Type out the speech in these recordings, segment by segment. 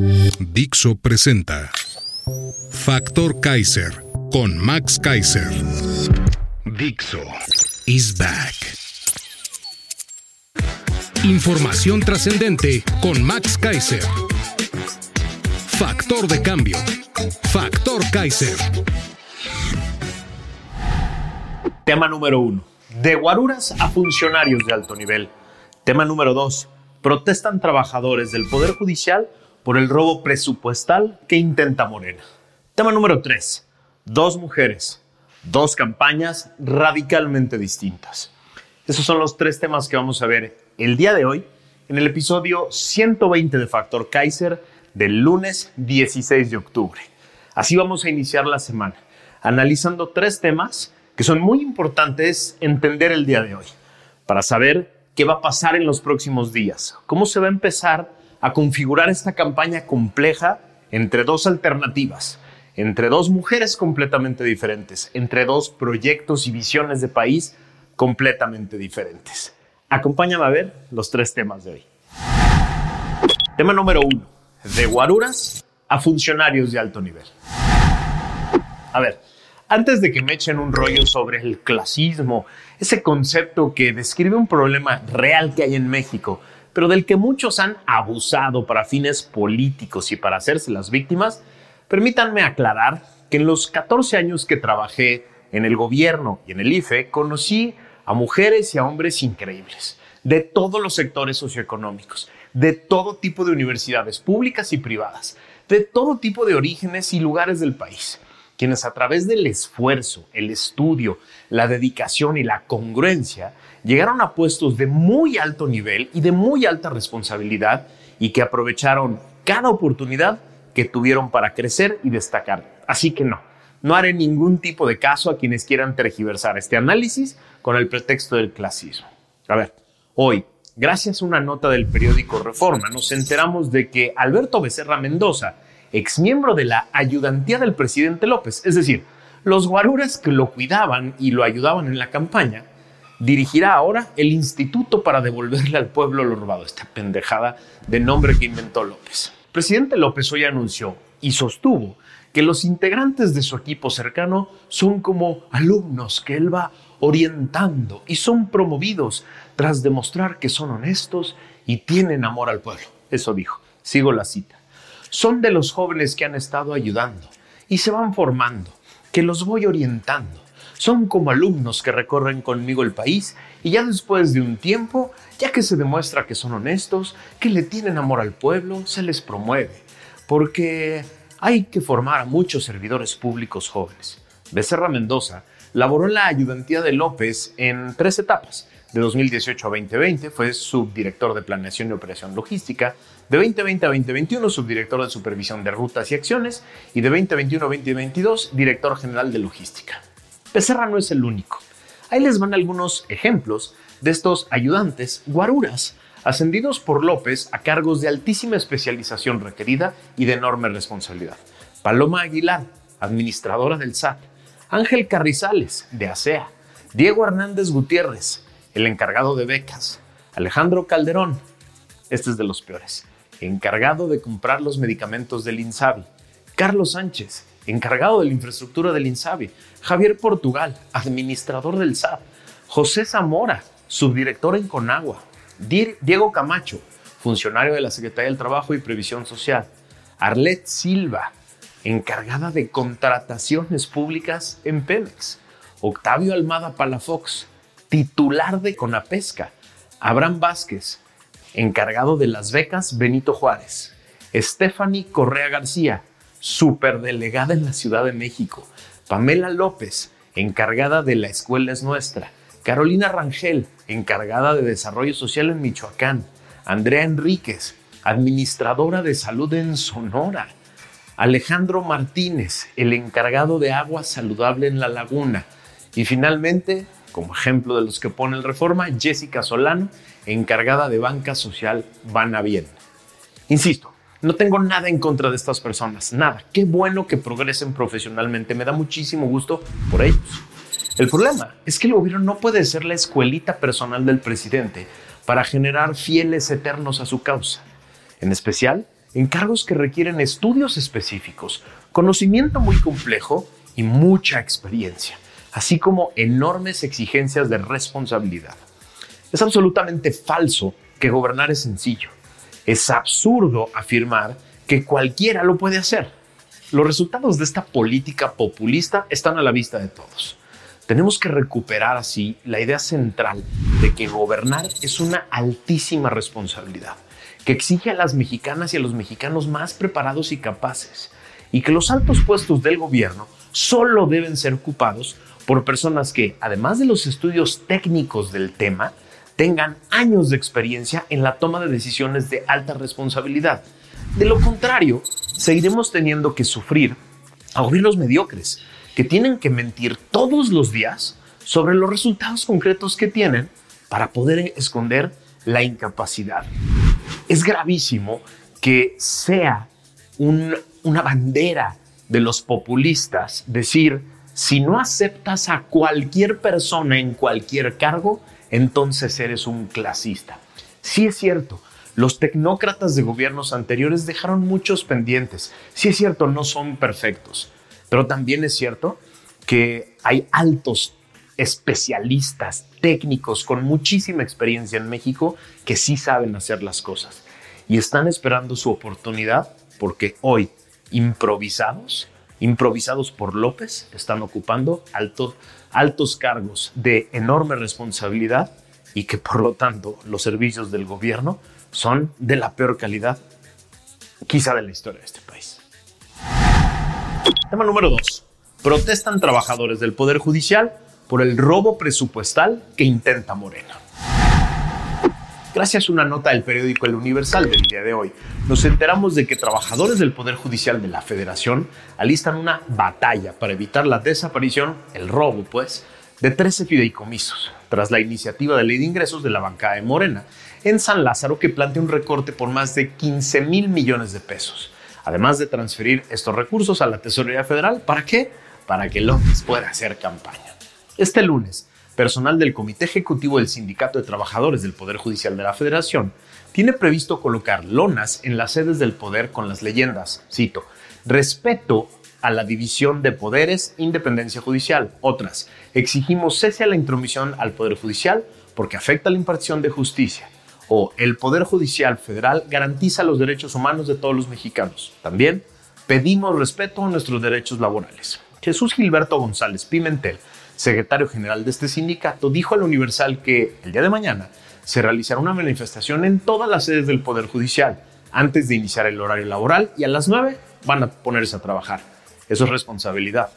Dixo presenta Factor Kaiser con Max Kaiser. Dixo is back. Información trascendente con Max Kaiser. Factor de cambio. Factor Kaiser. Tema número uno. De guaruras a funcionarios de alto nivel. Tema número dos. Protestan trabajadores del Poder Judicial por el robo presupuestal que intenta Morena. Tema número tres. Dos mujeres. Dos campañas radicalmente distintas. Esos son los tres temas que vamos a ver el día de hoy en el episodio 120 de Factor Kaiser del lunes 16 de octubre. Así vamos a iniciar la semana, analizando tres temas que son muy importantes entender el día de hoy, para saber qué va a pasar en los próximos días, cómo se va a empezar a configurar esta campaña compleja entre dos alternativas, entre dos mujeres completamente diferentes, entre dos proyectos y visiones de país completamente diferentes. Acompáñame a ver los tres temas de hoy. Tema número uno, de guaruras a funcionarios de alto nivel. A ver, antes de que me echen un rollo sobre el clasismo, ese concepto que describe un problema real que hay en México, pero del que muchos han abusado para fines políticos y para hacerse las víctimas, permítanme aclarar que en los 14 años que trabajé en el gobierno y en el IFE, conocí a mujeres y a hombres increíbles, de todos los sectores socioeconómicos, de todo tipo de universidades públicas y privadas, de todo tipo de orígenes y lugares del país, quienes a través del esfuerzo, el estudio, la dedicación y la congruencia llegaron a puestos de muy alto nivel y de muy alta responsabilidad y que aprovecharon cada oportunidad que tuvieron para crecer y destacar. Así que no, no haré ningún tipo de caso a quienes quieran tergiversar este análisis con el pretexto del clasismo. A ver, hoy, gracias a una nota del periódico Reforma, nos enteramos de que Alberto Becerra Mendoza, exmiembro de la ayudantía del presidente López, es decir, los guaruras que lo cuidaban y lo ayudaban en la campaña, dirigirá ahora el Instituto para devolverle al pueblo lo robado, esta pendejada de nombre que inventó López. El presidente López hoy anunció y sostuvo que los integrantes de su equipo cercano son como alumnos que él va orientando y son promovidos tras demostrar que son honestos y tienen amor al pueblo. Eso dijo. Sigo la cita. Son de los jóvenes que han estado ayudando y se van formando, que los voy orientando. Son como alumnos que recorren conmigo el país y ya después de un tiempo, ya que se demuestra que son honestos, que le tienen amor al pueblo, se les promueve. Porque hay que formar a muchos servidores públicos jóvenes. Becerra Mendoza laboró en la ayudantía de López en tres etapas. De 2018 a 2020 fue subdirector de Planeación y Operación Logística, de 2020 a 2021 subdirector de Supervisión de Rutas y Acciones y de 2021 a 2022 director general de Logística. Becerra no es el único. Ahí les van algunos ejemplos de estos ayudantes guaruras ascendidos por López a cargos de altísima especialización requerida y de enorme responsabilidad. Paloma Aguilar, administradora del SAT. Ángel Carrizales, de ASEA. Diego Hernández Gutiérrez, el encargado de becas. Alejandro Calderón, este es de los peores, encargado de comprar los medicamentos del INSABI. Carlos Sánchez, encargado de la infraestructura del INSABI. Javier Portugal, administrador del SAT. José Zamora, subdirector en Conagua. Diego Camacho, funcionario de la Secretaría del Trabajo y Previsión Social. Arlet Silva, encargada de contrataciones públicas en Pemex. Octavio Almada Palafox, titular de Conapesca. Abraham Vázquez, encargado de las becas Benito Juárez. Stephanie Correa García, superdelegada en la Ciudad de México. Pamela López, encargada de La Escuela es Nuestra. Carolina Rangel, encargada de Desarrollo Social en Michoacán. Andrea Enríquez, administradora de salud en Sonora, Alejandro Martínez, el encargado de agua saludable en la laguna, y finalmente, como ejemplo de los que pone el Reforma, Jessica Solano, encargada de banca social Van Bien. Insisto, no tengo nada en contra de estas personas, nada. Qué bueno que progresen profesionalmente, me da muchísimo gusto por ellos. El problema es que el gobierno no puede ser la escuelita personal del presidente para generar fieles eternos a su causa. En especial, en cargos que requieren estudios específicos, conocimiento muy complejo y mucha experiencia, así como enormes exigencias de responsabilidad. Es absolutamente falso que gobernar es sencillo. Es absurdo afirmar que cualquiera lo puede hacer. Los resultados de esta política populista están a la vista de todos. Tenemos que recuperar así la idea central de que gobernar es una altísima responsabilidad, que exige a las mexicanas y a los mexicanos más preparados y capaces, y que los altos puestos del gobierno solo deben ser ocupados por personas que, además de los estudios técnicos del tema, tengan años de experiencia en la toma de decisiones de alta responsabilidad. De lo contrario, seguiremos teniendo que sufrir a gobiernos mediocres que tienen que mentir todos los días sobre los resultados concretos que tienen para poder esconder la incapacidad. Es gravísimo que sea una bandera de los populistas decir, si no aceptas a cualquier persona en cualquier cargo, entonces eres un clasista. Sí es cierto, los tecnócratas de gobiernos anteriores dejaron muchos pendientes. Sí es cierto, no son perfectos, pero también es cierto que hay altos especialistas, técnicos con muchísima experiencia en México que sí saben hacer las cosas y están esperando su oportunidad porque hoy improvisados, improvisados por López, están ocupando altos altos cargos de enorme responsabilidad y que por lo tanto los servicios del gobierno son de la peor calidad quizá de la historia de este país. Tema número 2. Protestan trabajadores del Poder Judicial por el robo presupuestal que intenta Morena. Gracias a una nota del periódico El Universal del día de hoy, nos enteramos de que trabajadores del Poder Judicial de la Federación alistan una batalla para evitar la desaparición, el robo pues, de 13 fideicomisos, tras la iniciativa de ley de ingresos de la bancada de Morena en San Lázaro que plantea un recorte por más de 15 mil millones de pesos, además de transferir estos recursos a la Tesorería Federal. ¿Para qué? Para que López pueda hacer campaña. Este lunes, personal del Comité Ejecutivo del Sindicato de Trabajadores del Poder Judicial de la Federación tiene previsto colocar lonas en las sedes del poder con las leyendas, cito, respeto a la división de poderes, independencia judicial. Otras, exigimos cese a la intromisión al Poder Judicial porque afecta la impartición de justicia. O el Poder Judicial Federal garantiza los derechos humanos de todos los mexicanos. También pedimos respeto a nuestros derechos laborales. Jesús Gilberto González Pimentel secretario general de este sindicato, dijo al Universal que el día de mañana se realizará una manifestación en todas las sedes del Poder Judicial antes de iniciar el horario laboral y a las 9 van a ponerse a trabajar. Eso es responsabilidad.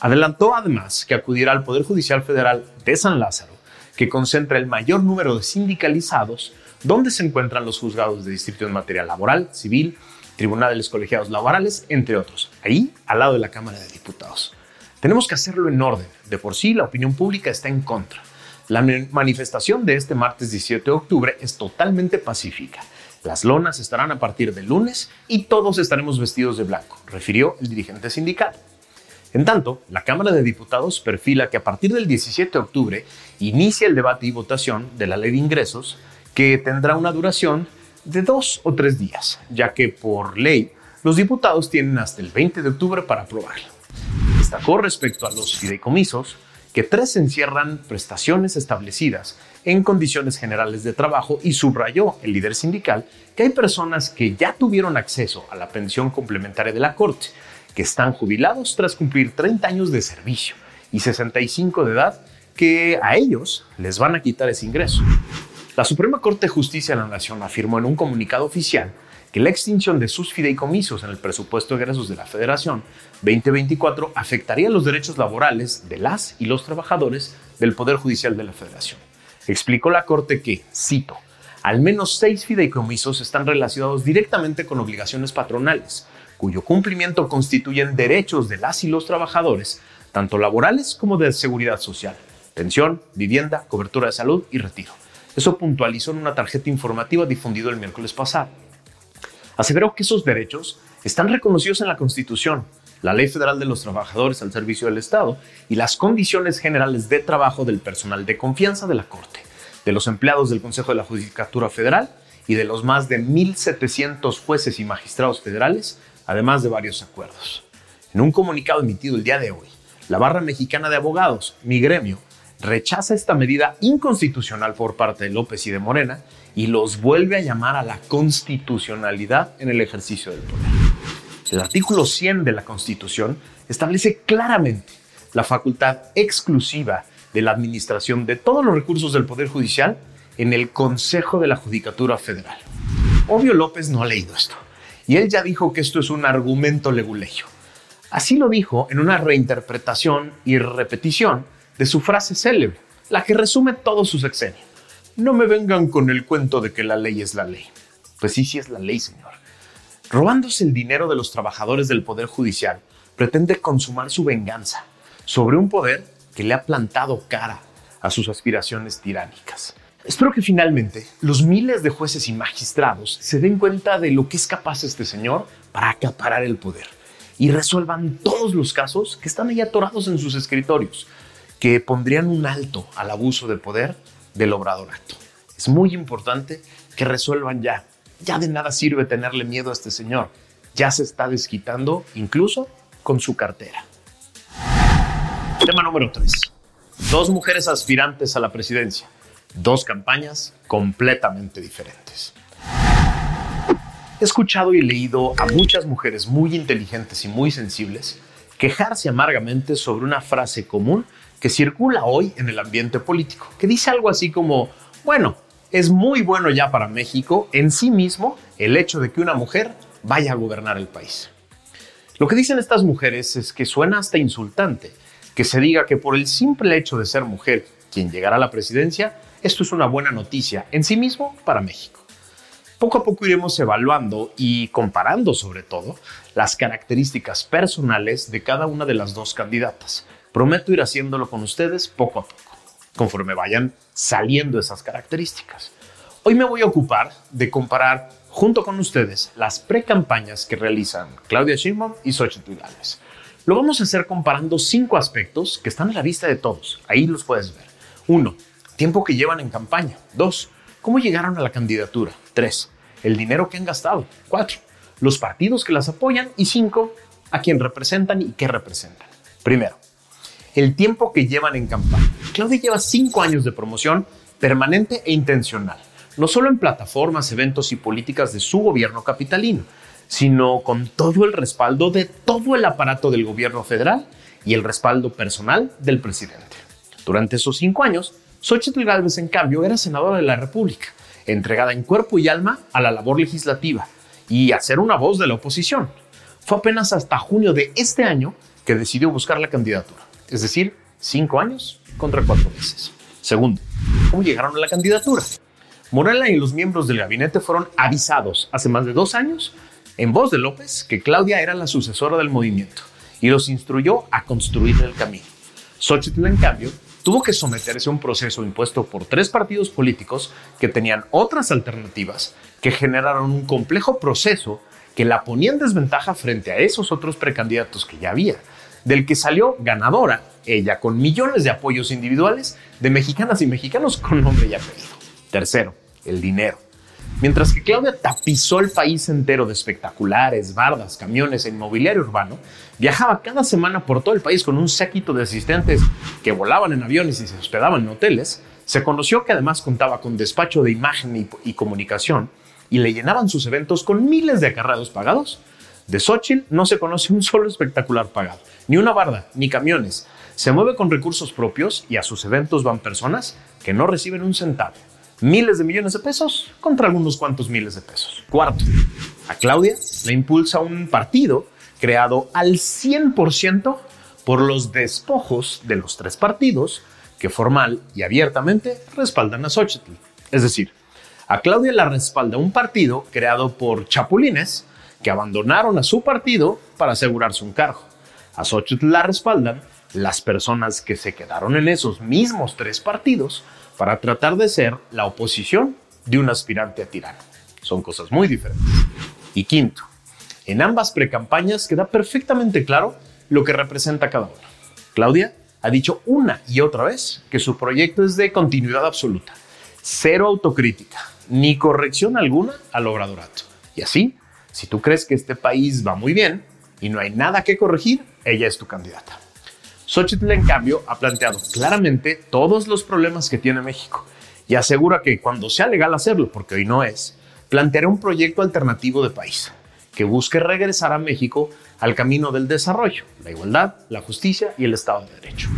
Adelantó además que acudirá al Poder Judicial Federal de San Lázaro, que concentra el mayor número de sindicalizados, donde se encuentran los juzgados de distrito en materia laboral, civil, tribunales colegiados laborales, entre otros, ahí al lado de la Cámara de Diputados. Tenemos que hacerlo en orden. De por sí, la opinión pública está en contra. La manifestación de este martes 17 de octubre es totalmente pacífica. Las lonas estarán a partir del lunes y todos estaremos vestidos de blanco, refirió el dirigente sindical. En tanto, la Cámara de Diputados perfila que a partir del 17 de octubre inicia el debate y votación de la ley de ingresos, que tendrá una duración de dos o tres días, ya que por ley los diputados tienen hasta el 20 de octubre para aprobarla. Destacó respecto a los fideicomisos que tres encierran prestaciones establecidas en condiciones generales de trabajo y subrayó el líder sindical que hay personas que ya tuvieron acceso a la pensión complementaria de la Corte, que están jubilados tras cumplir 30 años de servicio y 65 de edad, que a ellos les van a quitar ese ingreso. La Suprema Corte de Justicia de la Nación afirmó en un comunicado oficial que la extinción de sus fideicomisos en el presupuesto de egresos de la Federación 2024 afectaría los derechos laborales de las y los trabajadores del Poder Judicial de la Federación. Explicó la Corte que, cito, al menos seis fideicomisos están relacionados directamente con obligaciones patronales, cuyo cumplimiento constituyen derechos de las y los trabajadores, tanto laborales como de seguridad social, pensión, vivienda, cobertura de salud y retiro. Eso puntualizó en una tarjeta informativa difundida el miércoles pasado. Aseveró que esos derechos están reconocidos en la Constitución, la Ley Federal de los Trabajadores al Servicio del Estado y las condiciones generales de trabajo del personal de confianza de la Corte, de los empleados del Consejo de la Judicatura Federal y de los más de 1.700 jueces y magistrados federales, además de varios acuerdos. En un comunicado emitido el día de hoy, la Barra Mexicana de Abogados, mi gremio, rechaza esta medida inconstitucional por parte de López y de Morena y los vuelve a llamar a la constitucionalidad en el ejercicio del poder. El artículo 100 de la Constitución establece claramente la facultad exclusiva de la administración de todos los recursos del Poder Judicial en el Consejo de la Judicatura Federal. Obvio López no ha leído esto, y él ya dijo que esto es un argumento leguleyo. Así lo dijo en una reinterpretación y repetición de su frase célebre, la que resume todo su sexenio. No me vengan con el cuento de que la ley es la ley. Pues sí, sí es la ley, señor. Robándose el dinero de los trabajadores del Poder Judicial, pretende consumar su venganza sobre un poder que le ha plantado cara a sus aspiraciones tiránicas. Espero que finalmente los miles de jueces y magistrados se den cuenta de lo que es capaz este señor para acaparar el poder y resuelvan todos los casos que están ahí atorados en sus escritorios, que pondrían un alto al abuso de poder del obradorato. Es muy importante que resuelvan ya. Ya de nada sirve tenerle miedo a este señor. Ya se está desquitando incluso con su cartera. Tema número 3. Dos mujeres aspirantes a la presidencia. Dos campañas completamente diferentes. He escuchado y leído a muchas mujeres muy inteligentes y muy sensibles quejarse amargamente sobre una frase común que circula hoy en el ambiente político, que dice algo así como, bueno, es muy bueno ya para México en sí mismo el hecho de que una mujer vaya a gobernar el país. Lo que dicen estas mujeres es que suena hasta insultante que se diga que por el simple hecho de ser mujer quien llegará a la presidencia, esto es una buena noticia en sí mismo para México. Poco a poco iremos evaluando y comparando sobre todo las características personales de cada una de las dos candidatas. Prometo ir haciéndolo con ustedes poco a poco, conforme vayan saliendo esas características. Hoy me voy a ocupar de comparar junto con ustedes las pre-campañas que realizan Claudia Sheinbaum y Xochitl Gálvez. Lo vamos a hacer comparando cinco aspectos que están a la vista de todos. Ahí los puedes ver. Uno, tiempo que llevan en campaña. Dos, cómo llegaron a la candidatura. 3. El dinero que han gastado. 4. Los partidos que las apoyan. Y 5. A quién representan y qué representan. Primero, el tiempo que llevan en campaña. Claudia lleva 5 años de promoción permanente e intencional, no solo en plataformas, eventos y políticas de su gobierno capitalino, sino con todo el respaldo de todo el aparato del gobierno federal y el respaldo personal del presidente. Durante esos cinco años, Xochitl Gálvez, en cambio, era senadora de la República entregada en cuerpo y alma a la labor legislativa y a ser una voz de la oposición. Fue apenas hasta junio de este año que decidió buscar la candidatura, es decir, cinco años contra cuatro meses. Segundo, ¿cómo llegaron a la candidatura? Morela y los miembros del gabinete fueron avisados hace más de dos años en voz de López que Claudia era la sucesora del movimiento y los instruyó a construir el camino. Xochitl, en cambio, tuvo que someterse a un proceso impuesto por tres partidos políticos que tenían otras alternativas que generaron un complejo proceso que la ponía en desventaja frente a esos otros precandidatos que ya había, del que salió ganadora ella con millones de apoyos individuales de mexicanas y mexicanos con nombre y apellido. Tercero, el dinero. Mientras que Claudia tapizó el país entero de espectaculares, bardas, camiones e inmobiliario urbano, viajaba cada semana por todo el país con un séquito de asistentes que volaban en aviones y se hospedaban en hoteles, se conoció que además contaba con despacho de imagen y, comunicación y le llenaban sus eventos con miles de acarreados pagados. De Xochitl no se conoce un solo espectacular pagado, ni una barda, ni camiones. Se mueve con recursos propios y a sus eventos van personas que no reciben un centavo miles de millones de pesos contra algunos cuantos miles de pesos. Cuarto, a Claudia le impulsa un partido creado al 100% por los despojos de los tres partidos que formal y abiertamente respaldan a Xochitl. Es decir, A Claudia la respalda un partido creado por chapulines que abandonaron a su partido para asegurarse un cargo. A Xochitl la respaldan las personas que se quedaron en esos mismos tres partidos para tratar de ser la oposición de un aspirante a tirano. Son cosas muy diferentes. Y quinto, en ambas precampañas queda perfectamente claro lo que representa cada uno. Claudia ha dicho una y otra vez que su proyecto es de continuidad absoluta, cero autocrítica, ni corrección alguna al obradorato. Y así, si tú crees que este país va muy bien y no hay nada que corregir, ella es tu candidata. Xochitl, en cambio, ha planteado claramente todos los problemas que tiene México y asegura que cuando sea legal hacerlo, porque hoy no es, planteará un proyecto alternativo de país que busque regresar a México al camino del desarrollo, la igualdad, la justicia y el Estado de Derecho.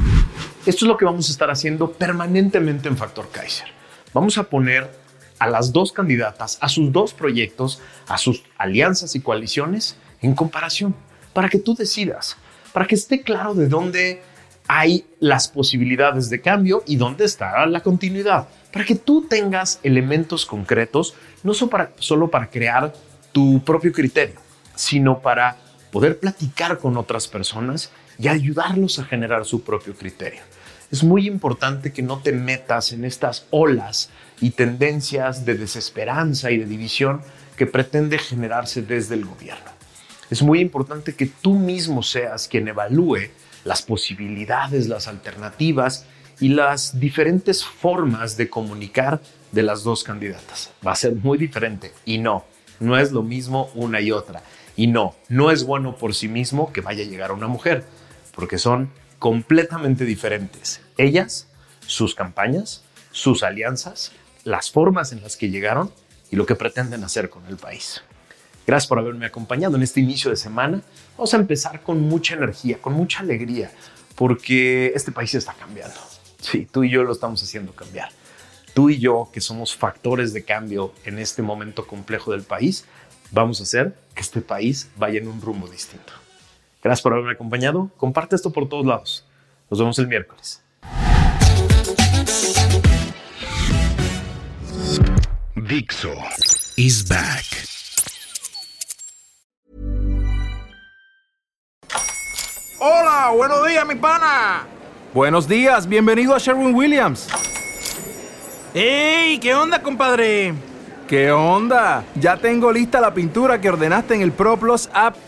Esto es lo que vamos a estar haciendo permanentemente en Factor Kaiser. Vamos a poner a las dos candidatas, a sus dos proyectos, a sus alianzas y coaliciones en comparación, para que tú decidas para que esté claro de dónde hay las posibilidades de cambio y dónde está la continuidad, para que tú tengas elementos concretos, no solo para, solo para crear tu propio criterio, sino para poder platicar con otras personas y ayudarlos a generar su propio criterio. Es muy importante que no te metas en estas olas y tendencias de desesperanza y de división que pretende generarse desde el gobierno es muy importante que tú mismo seas quien evalúe las posibilidades, las alternativas y las diferentes formas de comunicar de las dos candidatas. Va a ser muy diferente y no, no es lo mismo una y otra. Y no, no es bueno por sí mismo que vaya a llegar una mujer, porque son completamente diferentes. Ellas, sus campañas, sus alianzas, las formas en las que llegaron y lo que pretenden hacer con el país. Gracias por haberme acompañado en este inicio de semana. Vamos a empezar con mucha energía, con mucha alegría, porque este país está cambiando. Sí, tú y yo lo estamos haciendo cambiar. Tú y yo, que somos factores de cambio en este momento complejo del país, vamos a hacer que este país vaya en un rumbo distinto. Gracias por haberme acompañado. Comparte esto por todos lados. Nos vemos el miércoles. Dixo is back. Hola, buenos días, mi pana. Buenos días, bienvenido a Sherwin Williams. ¡Ey! ¿Qué onda, compadre? ¿Qué onda? Ya tengo lista la pintura que ordenaste en el ProPlus app.